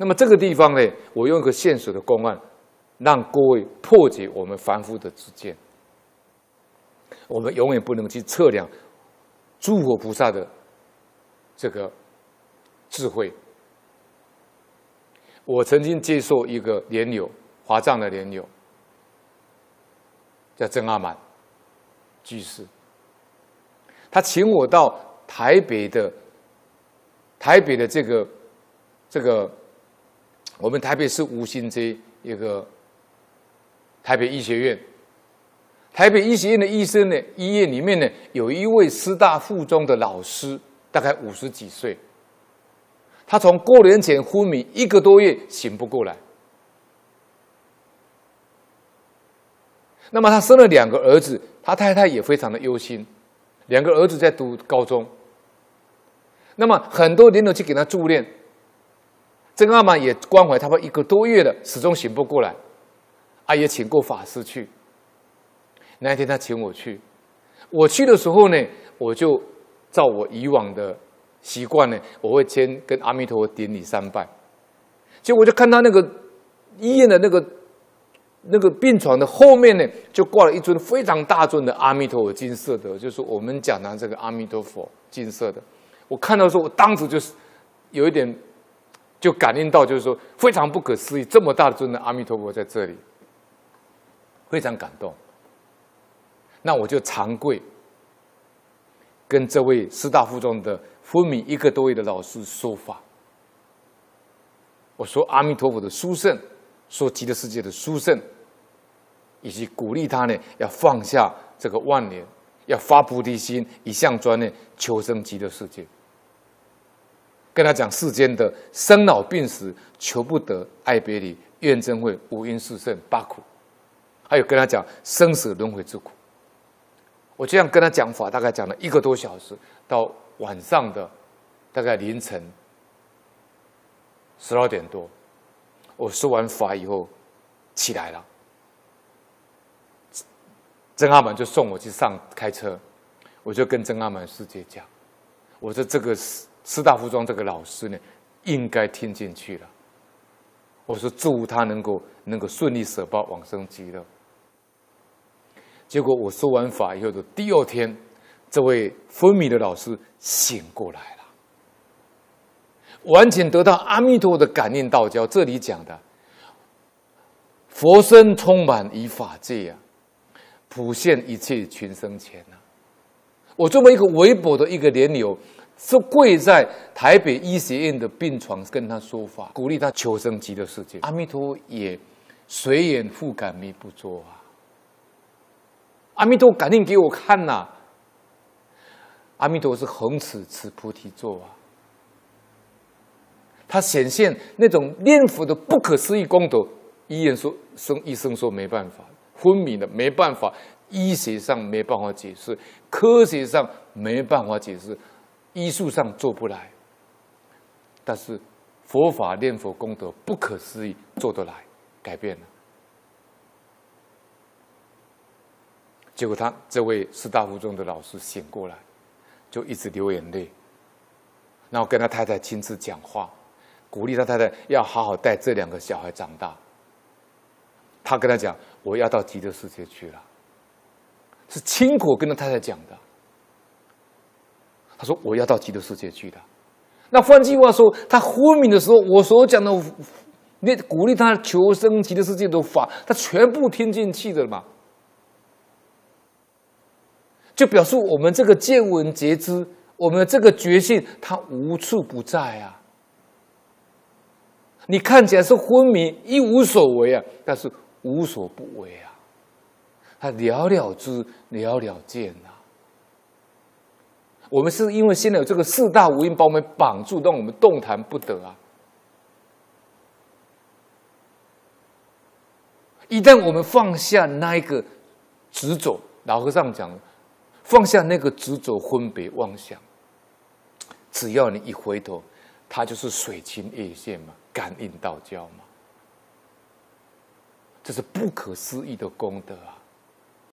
那么这个地方呢，我用一个现实的公案，让各位破解我们凡夫的知见。我们永远不能去测量诸佛菩萨的这个智慧。我曾经接受一个莲友，华藏的莲友，叫曾阿满居士，他请我到台北的台北的这个这个，我们台北市吴兴街一个台北医学院。台北医学院的医生呢，医院里面呢，有一位师大附中的老师，大概五十几岁。他从过年前昏迷一个多月，醒不过来。那么他生了两个儿子，他太太也非常的忧心，两个儿子在读高中。那么很多人都去给他助念，曾阿满也关怀他们一个多月了，始终醒不过来，啊，也请过法师去。那一天他请我去，我去的时候呢，我就照我以往的习惯呢，我会先跟阿弥陀佛顶礼三拜。结果我就看到那个医院的那个那个病床的后面呢，就挂了一尊非常大尊的阿弥陀佛金色的，就是我们讲的这个阿弥陀佛金色的。我看到的时候，我当时就是有一点就感应到，就是说非常不可思议，这么大的尊的阿弥陀佛在这里，非常感动。那我就长跪，跟这位师大附中的昏迷一个多月的老师说法。我说阿弥陀佛的殊胜，说极乐世界的殊胜，以及鼓励他呢要放下这个妄念，要发菩提心，一向专念求生极乐世界。跟他讲世间的生老病死、求不得、爱别离、怨憎会、五阴炽盛、八苦，还有跟他讲生死轮回之苦。我这样跟他讲法，大概讲了一个多小时，到晚上的大概凌晨十二点多，我说完法以后起来了，曾阿满就送我去上开车，我就跟曾阿满师姐讲，我说这个是师大附中这个老师呢，应该听进去了，我说祝他能够能够顺利舍报往生极乐。结果我说完法以后的第二天，这位昏迷的老师醒过来了，完全得到阿弥陀的感应道交。这里讲的佛身充满于法界啊，普现一切群生前啊。我这么一个微薄的一个莲友，是跪在台北医学院的病床跟他说法，鼓励他求生极乐世界。阿弥陀也随缘复感弥不作啊。阿弥陀感应给我看呐、阿弥陀是恒此持菩提座啊，他显现那种念佛的不可思议功德。医院说生医生说没办法，昏迷的没办法，医学上没办法解释，科学上没办法解释，医术上做不来。但是佛法念佛功德不可思议，做得来，改变了。结果他这位师大附中的老师醒过来，就一直流眼泪，然后跟他太太亲自讲话，鼓励他太太要好好带这两个小孩长大。他跟他讲：“我要到极乐世界去了。”是亲口跟他太太讲的。他说：“我要到极乐世界去的。”那换句话说，他昏迷的时候，我所讲的那鼓励他求生极乐世界的法，他全部听进去的嘛。就表示我们这个见闻觉知，我们这个觉性，它无处不在啊！你看起来是昏迷，一无所为啊，但是无所不为啊！他了了之，了了见啊！我们是因为现在有这个四大无因把我们绑住，让我们动弹不得啊！一旦我们放下那一个执着，老和尚讲。放下那个执着、分别、妄想，只要你一回头，它就是水清月现嘛，感应道交嘛，这是不可思议的功德啊！